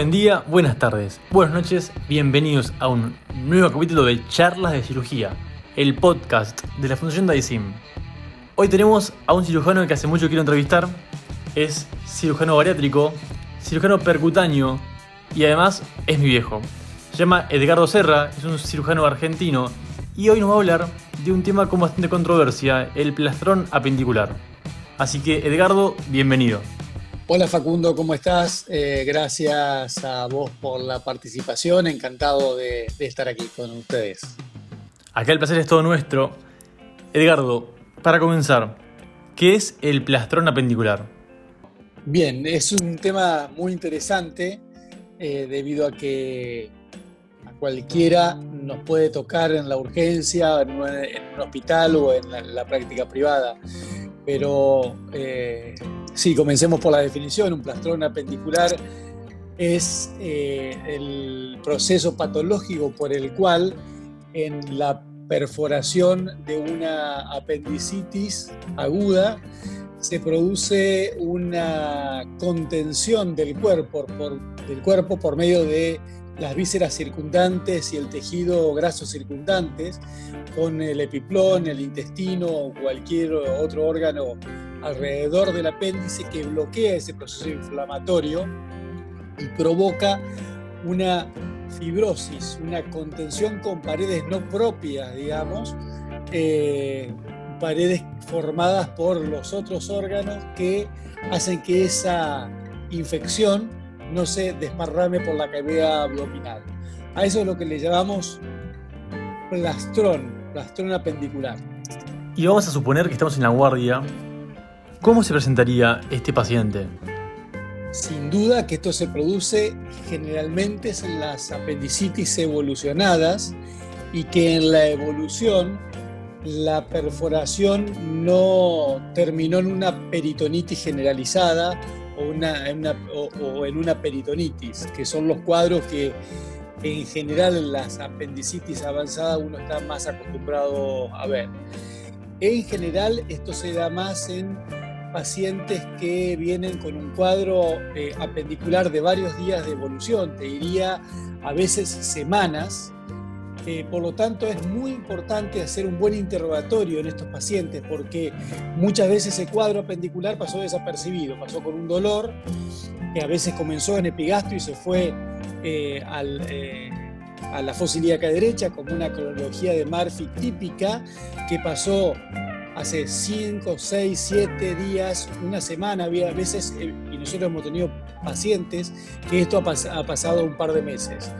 buen día, buenas tardes, buenas noches, bienvenidos a un nuevo capítulo de Charlas de Cirugía, el podcast de la Fundación DAISIM. Hoy tenemos a un cirujano que hace mucho quiero entrevistar, es cirujano bariátrico, cirujano percutáneo y además es mi viejo. Se llama Edgardo Serra, es un cirujano argentino y hoy nos va a hablar de un tema con bastante controversia, el plastrón apendicular. Así que Edgardo, bienvenido. Hola Facundo, ¿cómo estás? Eh, gracias a vos por la participación, encantado de, estar aquí con ustedes. Acá el placer es todo nuestro. Edgardo, para comenzar, ¿qué es el plastrón apendicular? Bien, es un tema muy interesante eh, debido a que a cualquiera nos puede tocar en la urgencia, en un, hospital o en la, práctica privada. Pero eh, Sí, comencemos por la definición. Un plastrón apendicular es eh, el proceso patológico por el cual en la perforación de una apendicitis aguda se produce una contención del cuerpo por, del cuerpo por medio de las vísceras circundantes y el tejido graso circundantes con el epiplón, el intestino o cualquier otro órgano alrededor del apéndice que bloquea ese proceso inflamatorio y provoca una fibrosis, una contención con paredes no propias, digamos, eh, paredes formadas por los otros órganos que hacen que esa infección no se desparrame por la cavidad abdominal. A eso es lo que le llamamos plastrón, plastrón apendicular. Y vamos a suponer que estamos en la guardia ¿Cómo se presentaría este paciente? Sin duda que esto se produce generalmente en las apendicitis evolucionadas y que en la evolución la perforación no terminó en una peritonitis generalizada o, o en una peritonitis, que son los cuadros que en general en las apendicitis avanzadas uno está más acostumbrado a ver. En general esto se da más en pacientes que vienen con un cuadro eh, apendicular de varios días de evolución, te diría a veces semanas. Eh, por lo tanto, es muy importante hacer un buen interrogatorio en estos pacientes porque muchas veces ese cuadro apendicular pasó desapercibido, pasó con un dolor que a veces comenzó en epigastro y se fue eh, a la fosa derecha como una cronología de Murphy típica que pasó hace 5, 6, 7 días, una semana, había veces, eh, y nosotros hemos tenido pacientes que esto ha, pasado un par de meses,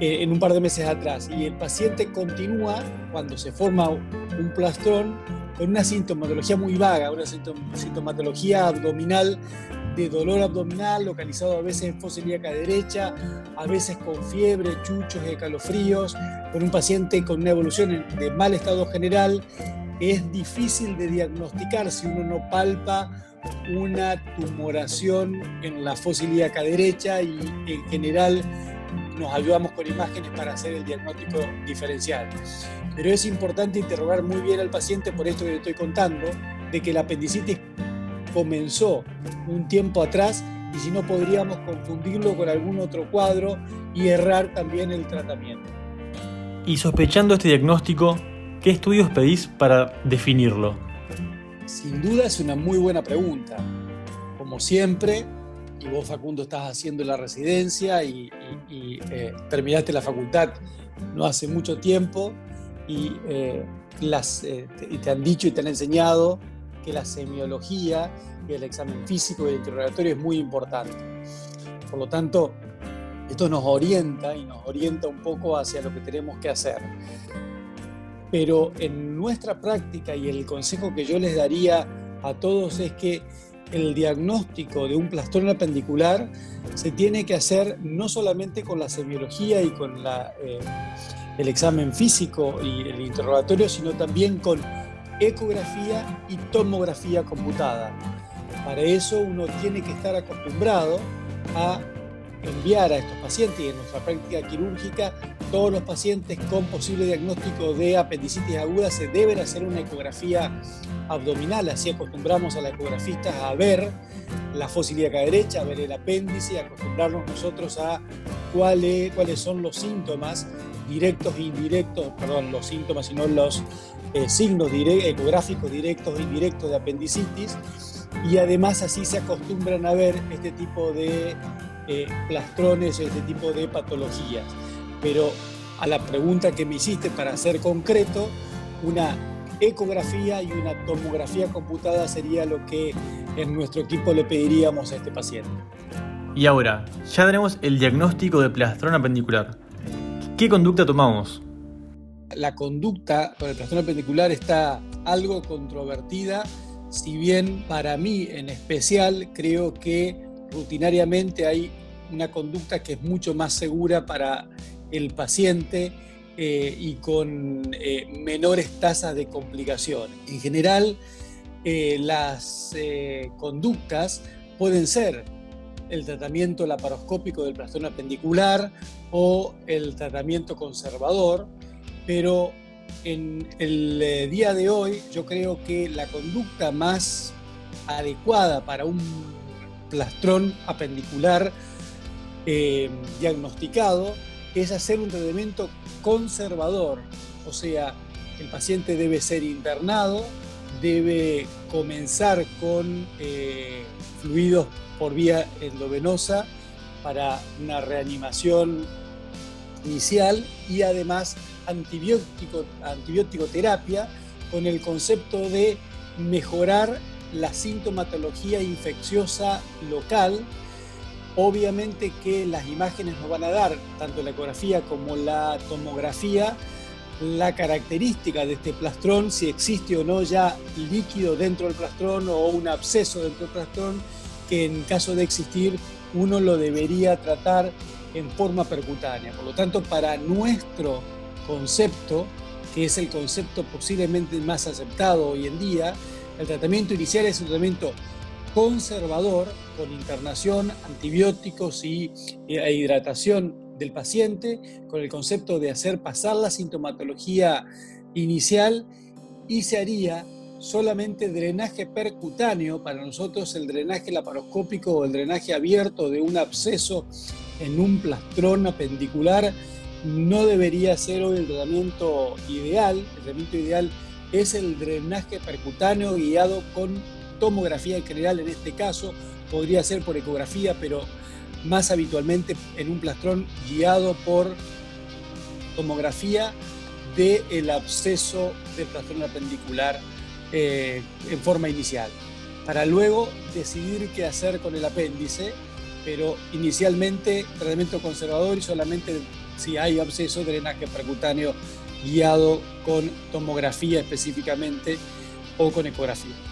eh, en un par de meses atrás, y el paciente continúa cuando se forma un plastrón con una sintomatología muy vaga, una sintomatología abdominal de dolor abdominal localizado a veces en fosa ilíaca derecha, a veces con fiebre, chuchos, escalofríos, con un paciente con una evolución de mal estado general es difícil de diagnosticar si uno no palpa una tumoración en la fosa ilíaca derecha y en general nos ayudamos con imágenes para hacer el diagnóstico diferencial. Pero es importante interrogar muy bien al paciente por esto que le estoy contando, de que la apendicitis comenzó un tiempo atrás y si no podríamos confundirlo con algún otro cuadro y errar también el tratamiento. Y sospechando este diagnóstico, ¿Qué estudios pedís para definirlo? Sin duda es una muy buena pregunta. Como siempre, y vos Facundo estás haciendo la residencia y, eh, terminaste la facultad no hace mucho tiempo y, eh, las, eh, y te han dicho y te han enseñado que la semiología y el examen físico y el interrogatorio es muy importante. Por lo tanto, esto nos orienta y nos orienta un poco hacia lo que tenemos que hacer. Pero en nuestra práctica y el consejo que yo les daría a todos es que el diagnóstico de un plastrón apendicular se tiene que hacer no solamente con la semiología y con eh, el examen físico y el interrogatorio, sino también con ecografía y tomografía computada. Para eso uno tiene que estar acostumbrado a enviar a estos pacientes y en nuestra práctica quirúrgica todos los pacientes con posible diagnóstico de apendicitis aguda se deben hacer una ecografía abdominal, así acostumbramos a la ecografista a ver la fosa ilíaca derecha, ver el apéndice acostumbrarnos nosotros a cuáles son los síntomas directos e indirectos, perdón, los síntomas, sino los eh, signos ecográficos directos e indirectos de apendicitis. Y además así se acostumbran a ver este tipo de eh, plastrones, este tipo de patologías. Pero a la pregunta que me hiciste para ser concreto, una ecografía y una tomografía computada sería lo que en nuestro equipo le pediríamos a este paciente. Y ahora, ya tenemos el diagnóstico de plastrón apendicular. ¿Qué conducta tomamos? La conducta con el plastrón apendicular está algo controvertida, si bien para mí en especial creo que rutinariamente hay una conducta que es mucho más segura para el paciente eh, y con eh, menores tasas de complicación. En general, eh, las conductas pueden ser el tratamiento laparoscópico del plastón apendicular o el tratamiento conservador, pero en el día de hoy yo creo que la conducta más adecuada para un plastrón apendicular diagnosticado es hacer un tratamiento conservador, o sea, el paciente debe ser internado, debe comenzar con eh, fluidos por vía endovenosa para una reanimación inicial y además antibiótico, antibiótico terapia con el concepto de mejorar la sintomatología infecciosa local Obviamente que las imágenes nos van a dar, tanto la ecografía como la tomografía, la característica de este plastrón, si existe o no ya líquido dentro del plastrón o un absceso dentro del plastrón, que en caso de existir uno lo debería tratar en forma percutánea. Por lo tanto, para nuestro concepto, que es el concepto posiblemente más aceptado hoy en día, el tratamiento inicial es un tratamiento conservador con internación, antibióticos y e hidratación del paciente, con el concepto de hacer pasar la sintomatología inicial y se haría solamente drenaje percutáneo, para nosotros el drenaje laparoscópico o el drenaje abierto de un absceso en un plastrón apendicular no debería ser hoy el tratamiento ideal. El tratamiento ideal es el drenaje percutáneo guiado con tomografía en general en este caso, podría ser por ecografía, pero más habitualmente en un plastrón guiado por tomografía del el absceso del plastrón apendicular eh, en forma inicial, para luego decidir qué hacer con el apéndice, pero inicialmente tratamiento conservador y solamente si hay absceso, drenaje percutáneo guiado con tomografía específicamente o con ecografía.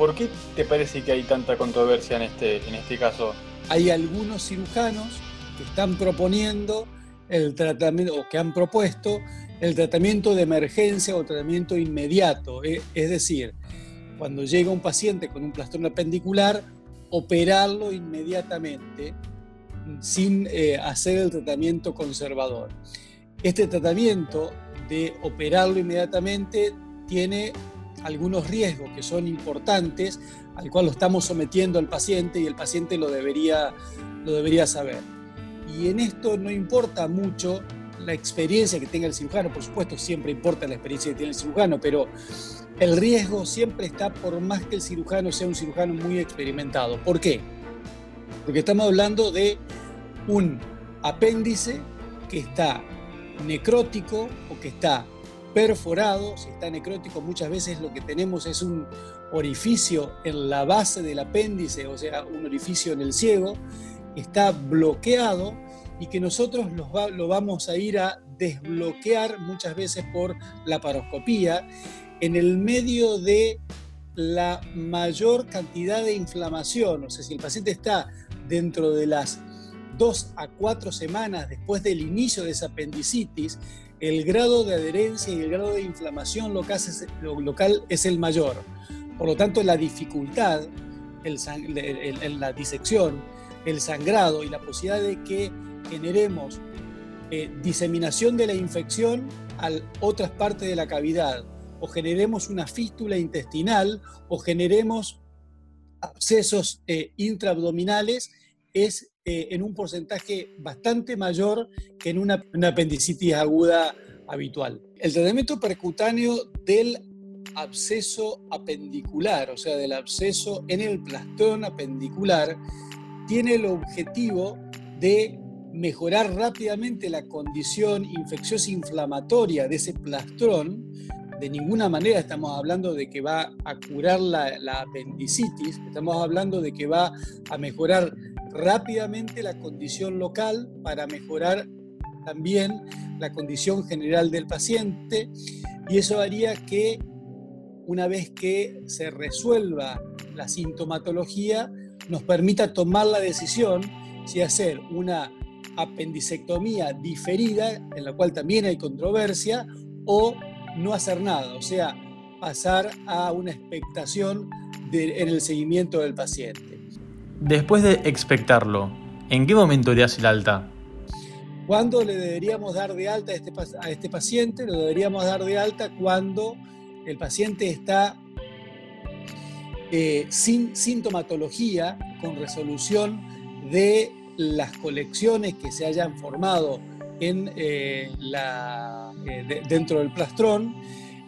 ¿Por qué te parece que hay tanta controversia en este, en este caso? Hay algunos cirujanos que están proponiendo el tratamiento, o que han propuesto el tratamiento de emergencia o tratamiento inmediato. Eh, es decir, cuando llega un paciente con un plastrón apendicular, operarlo inmediatamente sin eh, hacer el tratamiento conservador. Este tratamiento de operarlo inmediatamente tiene algunos riesgos que son importantes, al cual lo estamos sometiendo al paciente y el paciente lo debería, lo debería saber. Y en esto no importa mucho la experiencia que tenga el cirujano, por supuesto siempre importa la experiencia que tiene el cirujano, pero el riesgo siempre está por más que el cirujano sea un cirujano muy experimentado. ¿Por qué? Porque estamos hablando de un apéndice que está necrótico o que está perforado, si está necrótico, muchas veces lo que tenemos es un orificio en la base del apéndice, o sea, un orificio en el ciego, está bloqueado y que nosotros lo vamos a ir a desbloquear muchas veces por la paroscopía en el medio de la mayor cantidad de inflamación, o sea, si el paciente está dentro de las dos a cuatro semanas después del inicio de esa apendicitis, el grado de adherencia y el grado de inflamación local es el mayor. Por lo tanto, la dificultad en la disección, el sangrado y la posibilidad de que generemos eh, diseminación de la infección a otras partes de la cavidad o generemos una fístula intestinal o generemos abscesos eh, intraabdominales, es eh, en un porcentaje bastante mayor que en una, apendicitis aguda habitual. El tratamiento percutáneo del absceso apendicular, o sea, del absceso en el plastón apendicular, tiene el objetivo de mejorar rápidamente la condición infecciosa inflamatoria de ese plastrón. De ninguna manera estamos hablando de que va a curar la, apendicitis, estamos hablando de que va a mejorar rápidamente la condición local para mejorar también la condición general del paciente y eso haría que una vez que se resuelva la sintomatología nos permita tomar la decisión si hacer una apendicectomía diferida, en la cual también hay controversia, o no hacer nada, o sea, pasar a una expectación en el seguimiento del paciente. Después de expectarlo, ¿en qué momento le hace el alta? ¿Cuándo le deberíamos dar de alta a este, a este paciente? Lo deberíamos dar de alta cuando el paciente está eh, sin sintomatología, con resolución de las colecciones que se hayan formado en, eh, la, eh, dentro del plastrón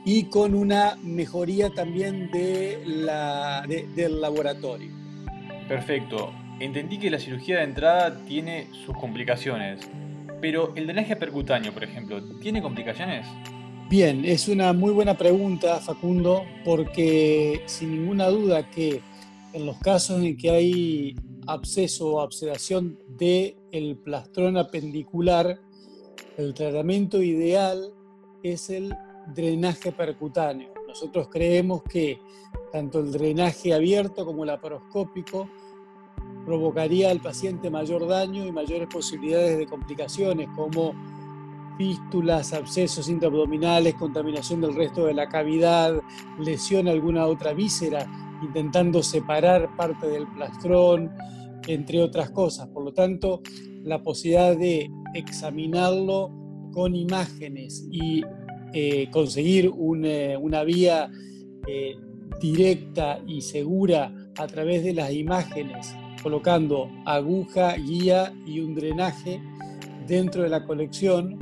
y con una mejoría también de la, del laboratorio. Perfecto. Entendí que la cirugía de entrada tiene sus complicaciones, pero el drenaje percutáneo, por ejemplo, ¿tiene complicaciones? Bien, es una muy buena pregunta, Facundo, porque sin ninguna duda que en los casos en que hay absceso o absedación del el plastrón apendicular, el tratamiento ideal es el drenaje percutáneo. Nosotros creemos que tanto el drenaje abierto como el laparoscópico provocaría al paciente mayor daño y mayores posibilidades de complicaciones como fístulas, abscesos intraabdominales, contaminación del resto de la cavidad, lesión a alguna otra víscera, intentando separar parte del plastrón, entre otras cosas. Por lo tanto, la posibilidad de examinarlo con imágenes y eh, conseguir una vía eh, directa y segura a través de las imágenes, colocando aguja, guía y un drenaje dentro de la colección,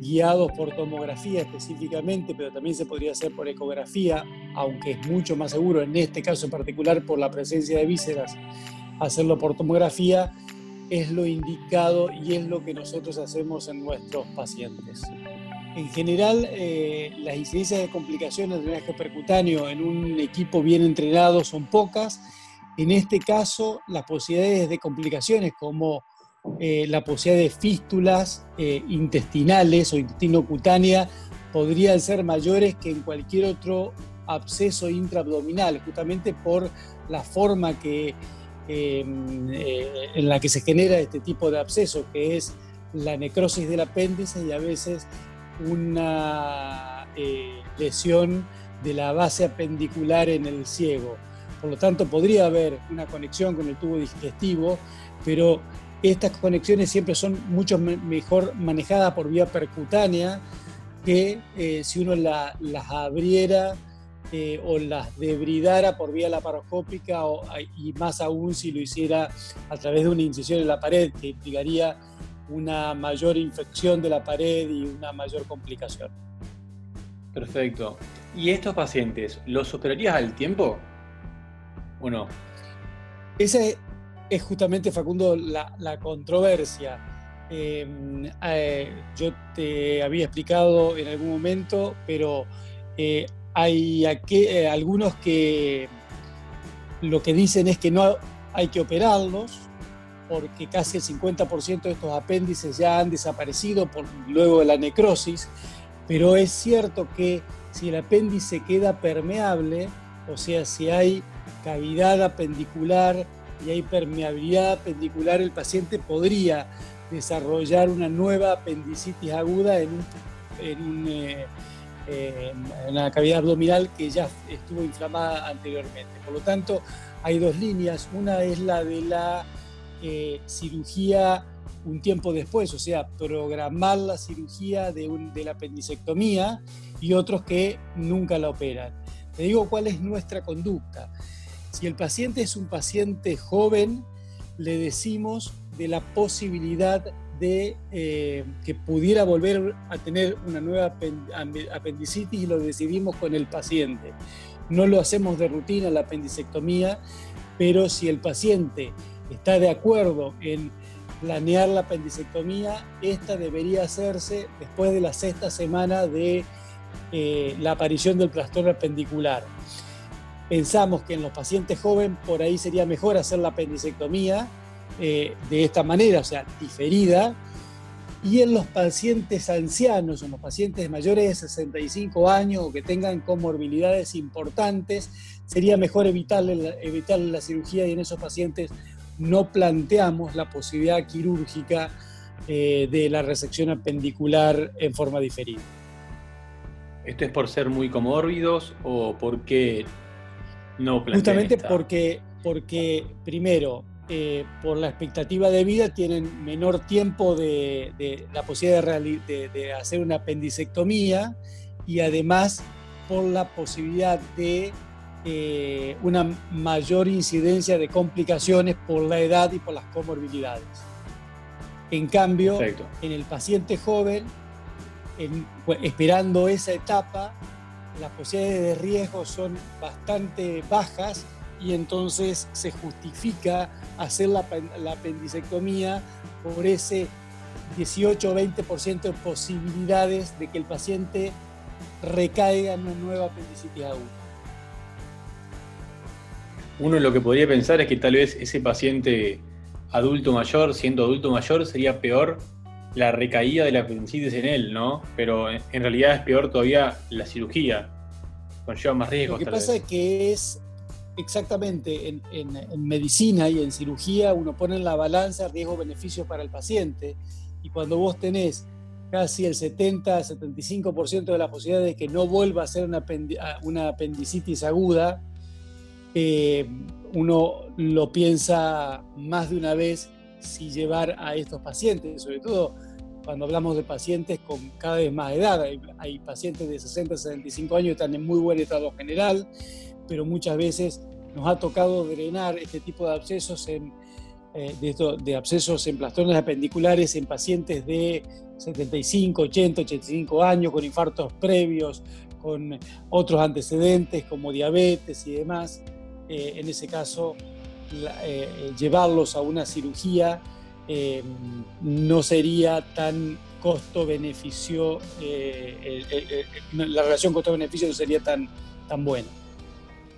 guiados por tomografía específicamente, pero también se podría hacer por ecografía, aunque es mucho más seguro en este caso en particular por la presencia de vísceras hacerlo por tomografía es lo indicado y es lo que nosotros hacemos en nuestros pacientes. En general, eh, las incidencias de complicaciones del drenaje percutáneo en un equipo bien entrenado son pocas. En este caso, las posibilidades de complicaciones como eh, la posibilidad de fístulas eh, intestinales o intestino cutánea podrían ser mayores que en cualquier otro absceso intraabdominal, justamente por la forma que Em, eh, en la que se genera este tipo de absceso, que es la necrosis del apéndice y a veces una eh, lesión de la base apendicular en el ciego. Por lo tanto, podría haber una conexión con el tubo digestivo, pero estas conexiones siempre son mucho mejor manejadas por vía percutánea que eh, si uno las abriera eh, o las debridara por vía laparoscópica o, y más aún si lo hiciera a través de una incisión en la pared, que implicaría una mayor infección de la pared y una mayor complicación. Perfecto. ¿Y estos pacientes los operarías al tiempo o no? Esa es, justamente, Facundo, la, controversia. Em, eh, yo te había explicado en algún momento, pero eh, hay eh, algunos que lo que dicen es que no hay que operarlos porque casi el 50% de estos apéndices ya han desaparecido por, luego de la necrosis, pero es cierto que si el apéndice queda permeable, o sea, si hay cavidad apendicular y hay permeabilidad apendicular, el paciente podría desarrollar una nueva apendicitis aguda en un, eh, en la cavidad abdominal que ya estuvo inflamada anteriormente. Por lo tanto, hay dos líneas. Una es la de la eh, cirugía un tiempo después, o sea, programar la cirugía de, de la apendicectomía y otros que nunca la operan. Te digo cuál es nuestra conducta. Si el paciente es un paciente joven, le decimos de la posibilidad de eh, que pudiera volver a tener una nueva apendicitis y lo decidimos con el paciente. No lo hacemos de rutina la apendicectomía, pero si el paciente está de acuerdo en planear la apendicectomía, esta debería hacerse después de la sexta semana de eh, la aparición del trastorno apendicular. Pensamos que en los pacientes jóvenes por ahí sería mejor hacer la apendicectomía eh, de esta manera, o sea, diferida, y en los pacientes ancianos, en los pacientes mayores de 65 años o que tengan comorbilidades importantes, sería mejor evitarle, evitarle la cirugía y en esos pacientes no planteamos la posibilidad quirúrgica eh, de la resección apendicular en forma diferida. ¿Esto es por ser muy comórbidos o porque no plantean Justamente porque, porque, primero, eh, por la expectativa de vida tienen menor tiempo de, la posibilidad de, hacer una apendicectomía y además por la posibilidad de eh, una mayor incidencia de complicaciones por la edad y por las comorbilidades. En cambio, en el paciente joven, esperando esa etapa, las posibilidades de riesgo son bastante bajas y entonces se justifica hacer la, apendicectomía por ese 18 o 20% de posibilidades de que el paciente recaiga en una nueva apendicitis aguda uno lo que podría pensar es que tal vez ese paciente adulto mayor, siendo adulto mayor, sería peor la recaída de la apendicitis en él, ¿no? Pero en realidad es peor todavía la cirugía, conlleva más riesgos. Lo que pasa es que es exactamente en, en, medicina y en cirugía uno pone en la balanza riesgo-beneficio para el paciente y cuando vos tenés casi el 70-75% de la posibilidad de que no vuelva a ser una, una apendicitis aguda, eh, uno lo piensa más de una vez si llevar a estos pacientes, sobre todo cuando hablamos de pacientes con cada vez más edad. Hay, pacientes de 60, 65 años que están en muy buen estado general, pero muchas veces nos ha tocado drenar este tipo de abscesos en, eh, de, abscesos en plastones apendiculares en pacientes de 75, 80, 85 años, con infartos previos, con otros antecedentes como diabetes y demás. Eh, en ese caso, eh, llevarlos a una cirugía eh, no sería tan costo-beneficio, la relación costo-beneficio no sería tan, tan buena.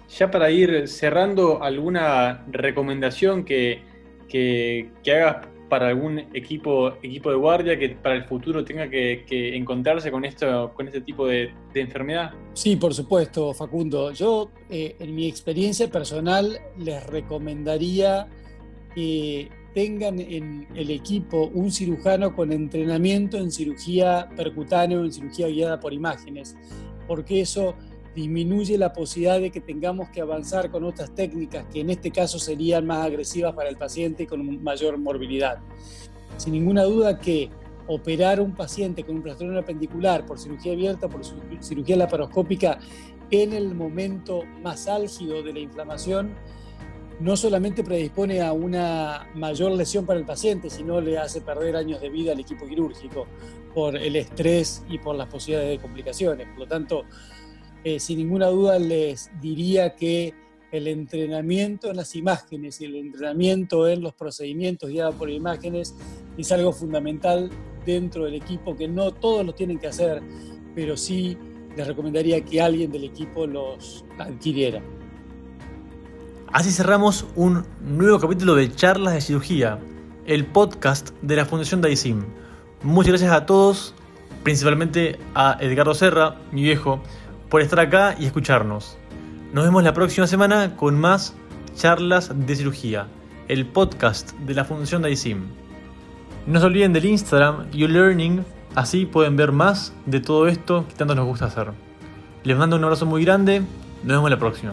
Ya para ir cerrando, ¿alguna recomendación que, que, hagas para algún equipo, equipo de guardia que para el futuro tenga que, encontrarse con, esto, con este tipo de, enfermedad? Sí, por supuesto, Facundo. Yo, eh, en mi experiencia personal, les recomendaría que tengan en el equipo un cirujano con entrenamiento en cirugía percutánea en cirugía guiada por imágenes, porque eso disminuye la posibilidad de que tengamos que avanzar con otras técnicas que en este caso serían más agresivas para el paciente y con mayor morbilidad. Sin ninguna duda que operar un paciente con un trastorno apendicular por cirugía abierta, por cirugía laparoscópica, en el momento más álgido de la inflamación, no solamente predispone a una mayor lesión para el paciente, sino le hace perder años de vida al equipo quirúrgico por el estrés y por las posibilidades de complicaciones. Por lo tanto, eh, sin ninguna duda les diría que el entrenamiento en las imágenes y el entrenamiento en los procedimientos guiados por imágenes es algo fundamental dentro del equipo que no todos lo tienen que hacer, pero sí les recomendaría que alguien del equipo los adquiriera. Así cerramos un nuevo capítulo de Charlas de Cirugía, el podcast de la Fundación Daisim. Muchas gracias a todos, principalmente a Edgardo Serra, mi viejo, por estar acá y escucharnos. Nos vemos la próxima semana con más charlas de cirugía, el podcast de la Fundación DAISIM. No se olviden del Instagram YouLearning, así pueden ver más de todo esto que tanto nos gusta hacer. Les mando un abrazo muy grande, nos vemos la próxima.